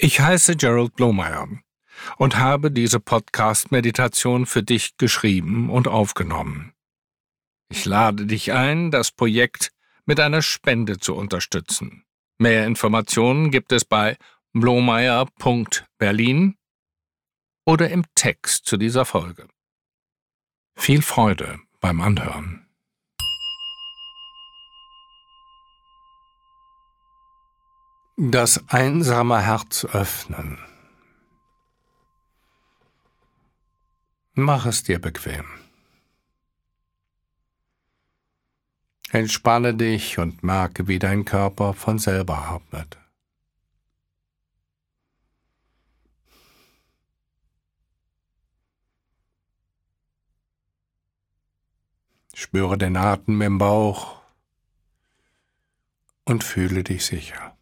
Ich heiße Gerald Blomeyer und habe diese Podcast-Meditation für dich geschrieben und aufgenommen. Ich lade dich ein, das Projekt mit einer Spende zu unterstützen. Mehr Informationen gibt es bei blomeyer.berlin oder im Text zu dieser Folge. Viel Freude beim Anhören. Das einsame Herz öffnen. Mach es dir bequem. Entspanne dich und merke, wie dein Körper von selber atmet. Spüre den Atem im Bauch und fühle dich sicher.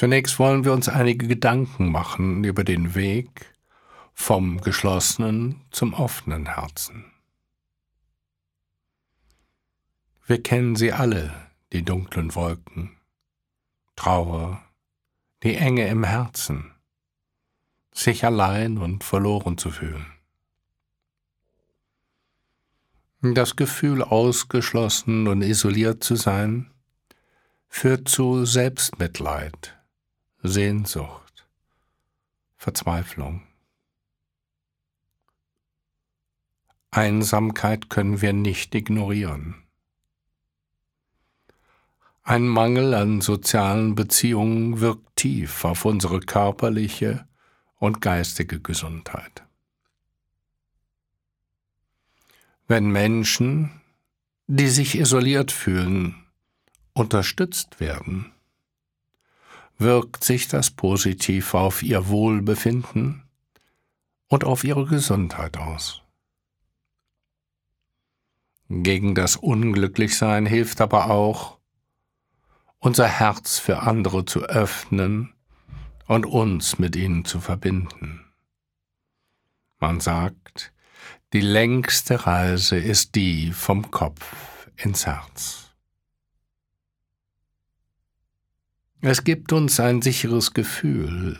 Zunächst wollen wir uns einige Gedanken machen über den Weg vom geschlossenen zum offenen Herzen. Wir kennen sie alle, die dunklen Wolken, Trauer, die Enge im Herzen, sich allein und verloren zu fühlen. Das Gefühl, ausgeschlossen und isoliert zu sein, führt zu Selbstmitleid, Sehnsucht, Verzweiflung. Einsamkeit können wir nicht ignorieren. Ein Mangel an sozialen Beziehungen wirkt tief auf unsere körperliche und geistige Gesundheit. Wenn Menschen, die sich isoliert fühlen, unterstützt werden, wirkt sich das positiv auf ihr Wohlbefinden und auf ihre Gesundheit aus. Gegen das Unglücklichsein hilft aber auch, unser Herz für andere zu öffnen und uns mit ihnen zu verbinden. Man sagt, die längste Reise ist die vom Kopf ins Herz. Es gibt uns ein sicheres Gefühl,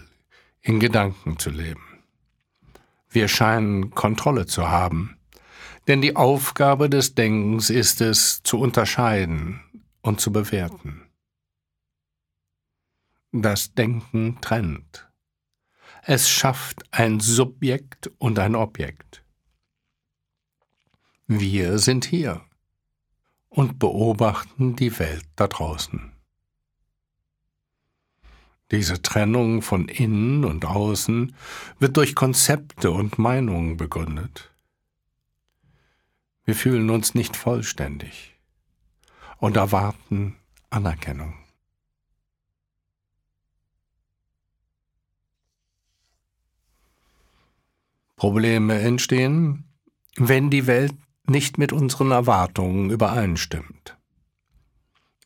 in Gedanken zu leben. Wir scheinen Kontrolle zu haben, denn die Aufgabe des Denkens ist es, zu unterscheiden und zu bewerten. Das Denken trennt. Es schafft ein Subjekt und ein Objekt. Wir sind hier und beobachten die Welt da draußen. Diese Trennung von innen und außen wird durch Konzepte und Meinungen begründet. Wir fühlen uns nicht vollständig und erwarten Anerkennung. Probleme entstehen, wenn die Welt nicht mit unseren Erwartungen übereinstimmt.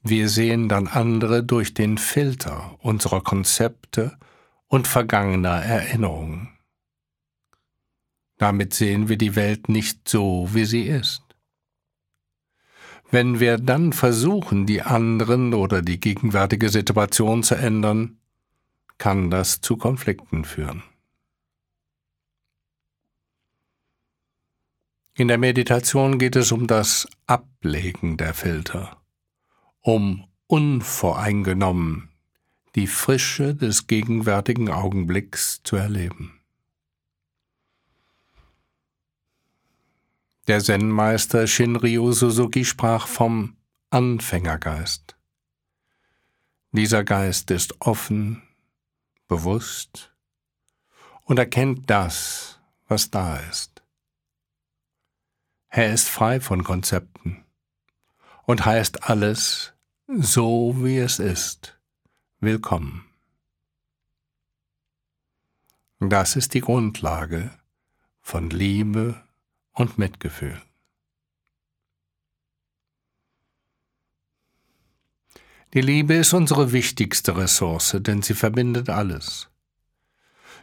Wir sehen dann andere durch den Filter unserer Konzepte und vergangener Erinnerungen. Damit sehen wir die Welt nicht so, wie sie ist. Wenn wir dann versuchen, die anderen oder die gegenwärtige Situation zu ändern, kann das zu Konflikten führen. In der Meditation geht es um das Ablegen der Filter um unvoreingenommen die Frische des gegenwärtigen Augenblicks zu erleben. Der Zen-Meister Shinryu Suzuki sprach vom Anfängergeist. Dieser Geist ist offen, bewusst und erkennt das, was da ist. Er ist frei von Konzepten und heißt alles, so wie es ist, willkommen. Das ist die Grundlage von Liebe und Mitgefühl. Die Liebe ist unsere wichtigste Ressource, denn sie verbindet alles.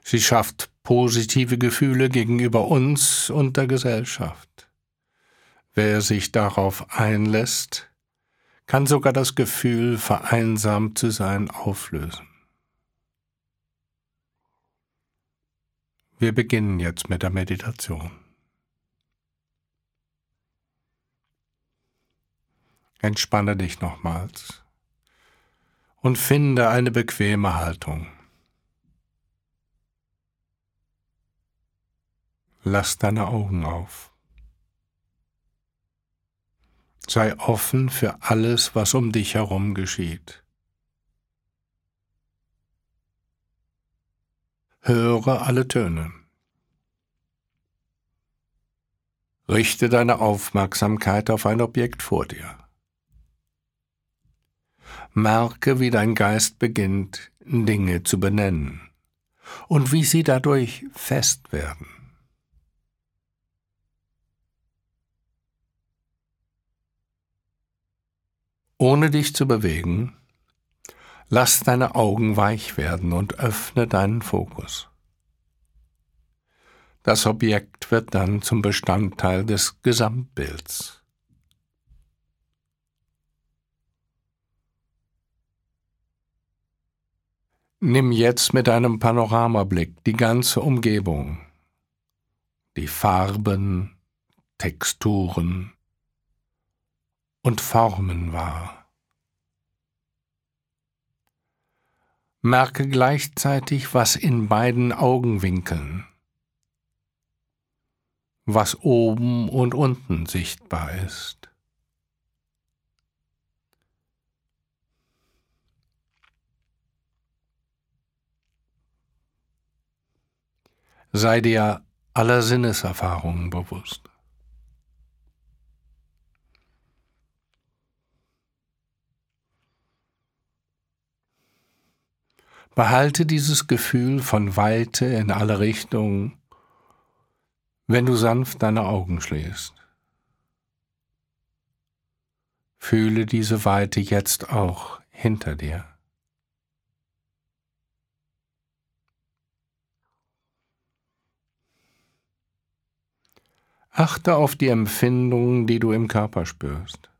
Sie schafft positive Gefühle gegenüber uns und der Gesellschaft. Wer sich darauf einlässt, kann sogar das Gefühl, vereinsamt zu sein, auflösen. Wir beginnen jetzt mit der Meditation. Entspanne dich nochmals und finde eine bequeme Haltung. Lass deine Augen auf. Sei offen für alles, was um dich herum geschieht. Höre alle Töne. Richte deine Aufmerksamkeit auf ein Objekt vor dir. Merke, wie dein Geist beginnt, Dinge zu benennen und wie sie dadurch fest werden. Ohne dich zu bewegen, lass deine Augen weich werden und öffne deinen Fokus. Das Objekt wird dann zum Bestandteil des Gesamtbilds. Nimm jetzt mit einem Panoramablick die ganze Umgebung, die Farben, Texturen, und Formen wahr. Merke gleichzeitig, was in beiden Augenwinkeln, was oben und unten sichtbar ist. Sei dir aller Sinneserfahrungen bewusst. Behalte dieses Gefühl von Weite in alle Richtungen, wenn du sanft deine Augen schließt. Fühle diese Weite jetzt auch hinter dir. Achte auf die Empfindungen, die du im Körper spürst.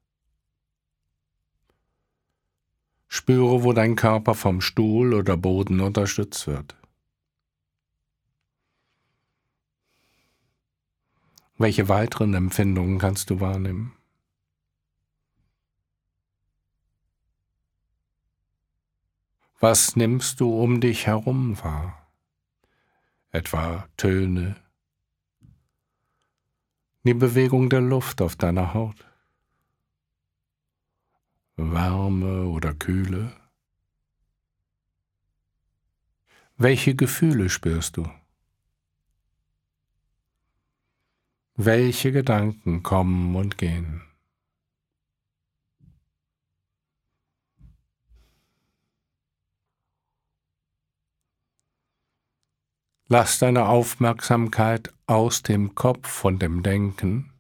Spüre, wo dein Körper vom Stuhl oder Boden unterstützt wird. Welche weiteren Empfindungen kannst du wahrnehmen? Was nimmst du um dich herum wahr? Etwa Töne, die Bewegung der Luft auf deiner Haut. Wärme oder Kühle? Welche Gefühle spürst du? Welche Gedanken kommen und gehen? Lass deine Aufmerksamkeit aus dem Kopf und dem Denken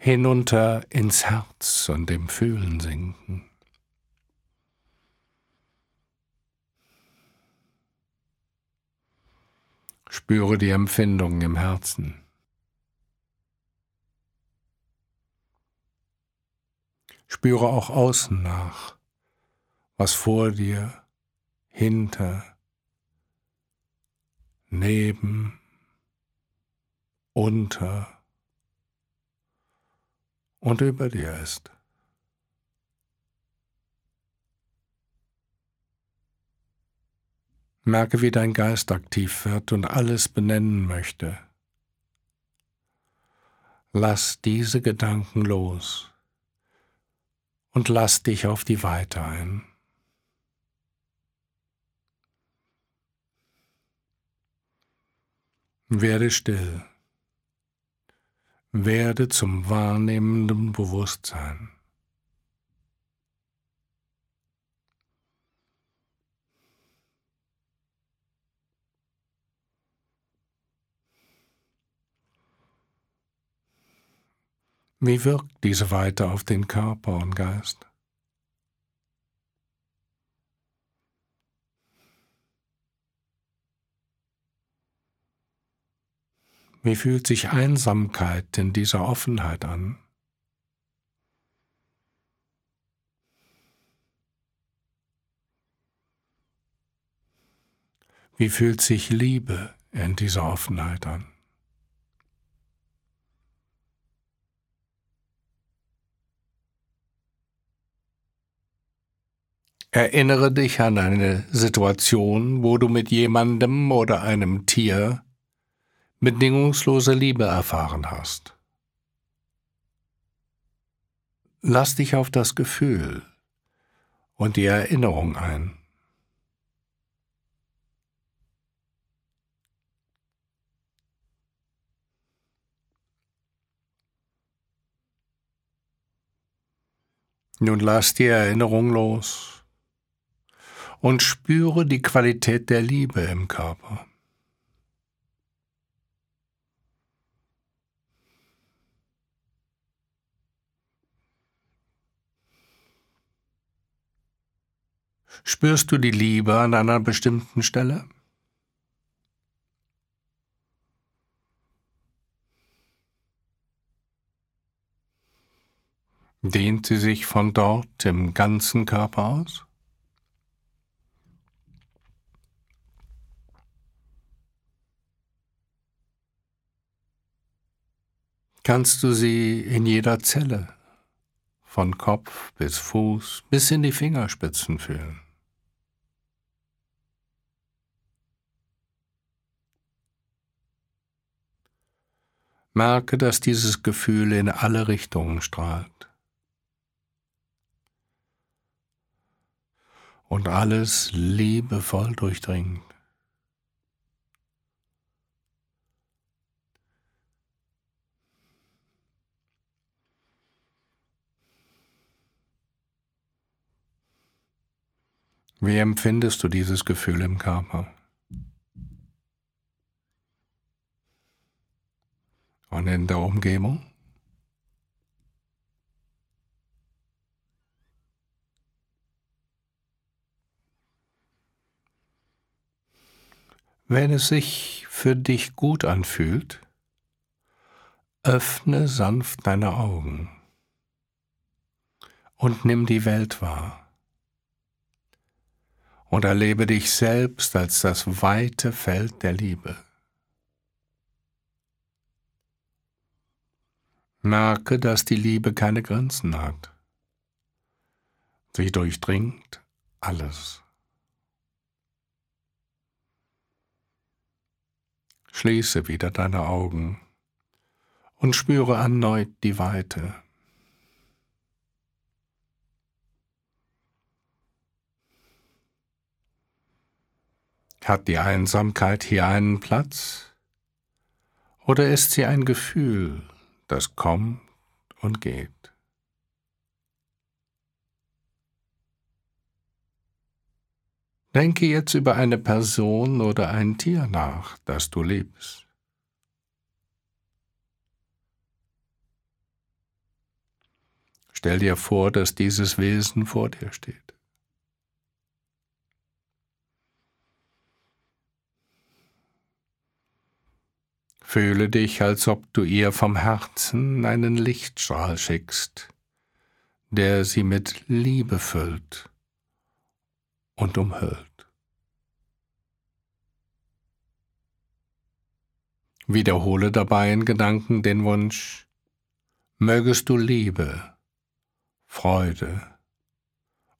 hinunter ins Herz und im Fühlen sinken. Spüre die Empfindungen im Herzen. Spüre auch außen nach, was vor dir, hinter, neben, unter, und über dir ist. Merke, wie dein Geist aktiv wird und alles benennen möchte. Lass diese Gedanken los und lass dich auf die Weite ein. Werde still werde zum wahrnehmenden Bewusstsein. Wie wirkt diese Weite auf den Körper und Geist? Wie fühlt sich Einsamkeit in dieser Offenheit an? Wie fühlt sich Liebe in dieser Offenheit an? Erinnere dich an eine Situation, wo du mit jemandem oder einem Tier bedingungslose Liebe erfahren hast. Lass dich auf das Gefühl und die Erinnerung ein. Nun lass die Erinnerung los und spüre die Qualität der Liebe im Körper. Spürst du die Liebe an einer bestimmten Stelle? Dehnt sie sich von dort im ganzen Körper aus? Kannst du sie in jeder Zelle, von Kopf bis Fuß bis in die Fingerspitzen fühlen? Merke, dass dieses Gefühl in alle Richtungen strahlt. Und alles liebevoll durchdringt. Wie empfindest du dieses Gefühl im Körper? und in der Umgebung. Wenn es sich für dich gut anfühlt, öffne sanft deine Augen und nimm die Welt wahr und erlebe dich selbst als das weite Feld der Liebe. Merke, dass die Liebe keine Grenzen hat. Sie durchdringt alles. Schließe wieder deine Augen und spüre erneut die Weite. Hat die Einsamkeit hier einen Platz? Oder ist sie ein Gefühl, das kommt und geht. Denke jetzt über eine Person oder ein Tier nach, das du liebst. Stell dir vor, dass dieses Wesen vor dir steht. Fühle dich, als ob du ihr vom Herzen einen Lichtstrahl schickst, der sie mit Liebe füllt und umhüllt. Wiederhole dabei in Gedanken den Wunsch, mögest du Liebe, Freude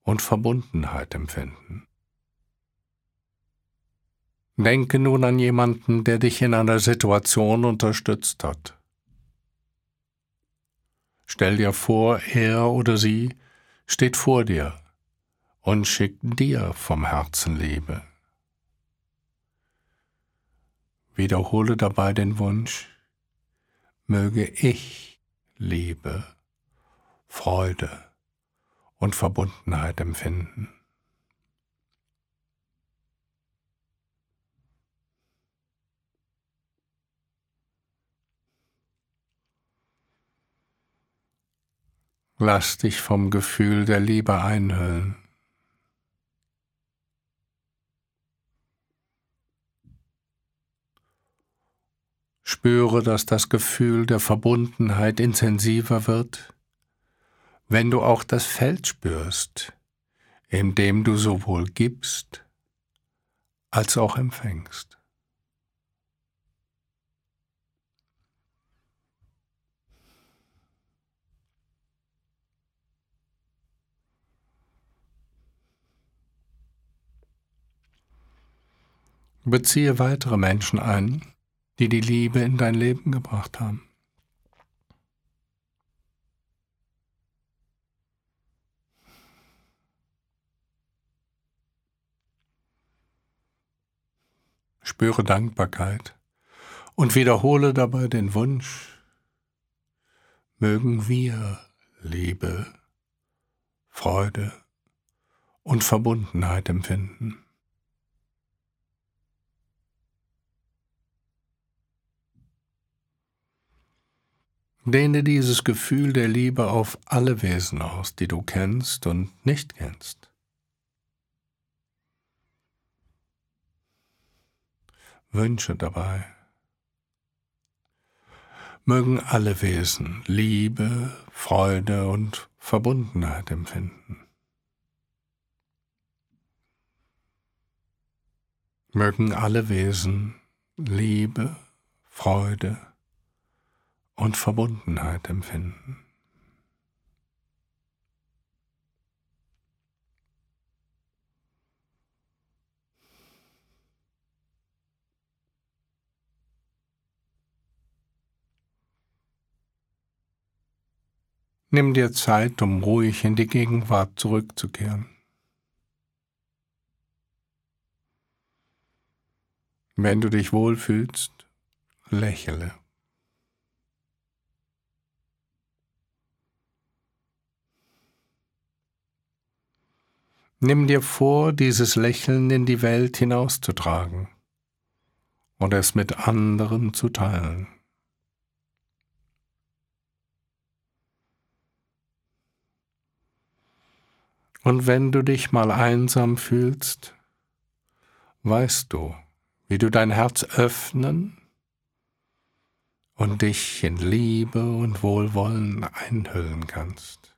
und Verbundenheit empfinden. Denke nun an jemanden, der dich in einer Situation unterstützt hat. Stell dir vor, er oder sie steht vor dir und schickt dir vom Herzen Liebe. Wiederhole dabei den Wunsch, möge ich Liebe, Freude und Verbundenheit empfinden. Lass dich vom Gefühl der Liebe einhüllen. Spüre, dass das Gefühl der Verbundenheit intensiver wird, wenn du auch das Feld spürst, in dem du sowohl gibst als auch empfängst. Beziehe weitere Menschen ein, die die Liebe in dein Leben gebracht haben. Spüre Dankbarkeit und wiederhole dabei den Wunsch, mögen wir Liebe, Freude und Verbundenheit empfinden. Dehne dieses Gefühl der Liebe auf alle Wesen aus, die du kennst und nicht kennst. Wünsche dabei. Mögen alle Wesen Liebe, Freude und Verbundenheit empfinden. Mögen alle Wesen Liebe, Freude und Verbundenheit empfinden. Nimm dir Zeit, um ruhig in die Gegenwart zurückzukehren. Wenn du dich wohlfühlst, lächle. Nimm dir vor, dieses Lächeln in die Welt hinauszutragen und es mit anderen zu teilen. Und wenn du dich mal einsam fühlst, weißt du, wie du dein Herz öffnen und dich in Liebe und Wohlwollen einhüllen kannst.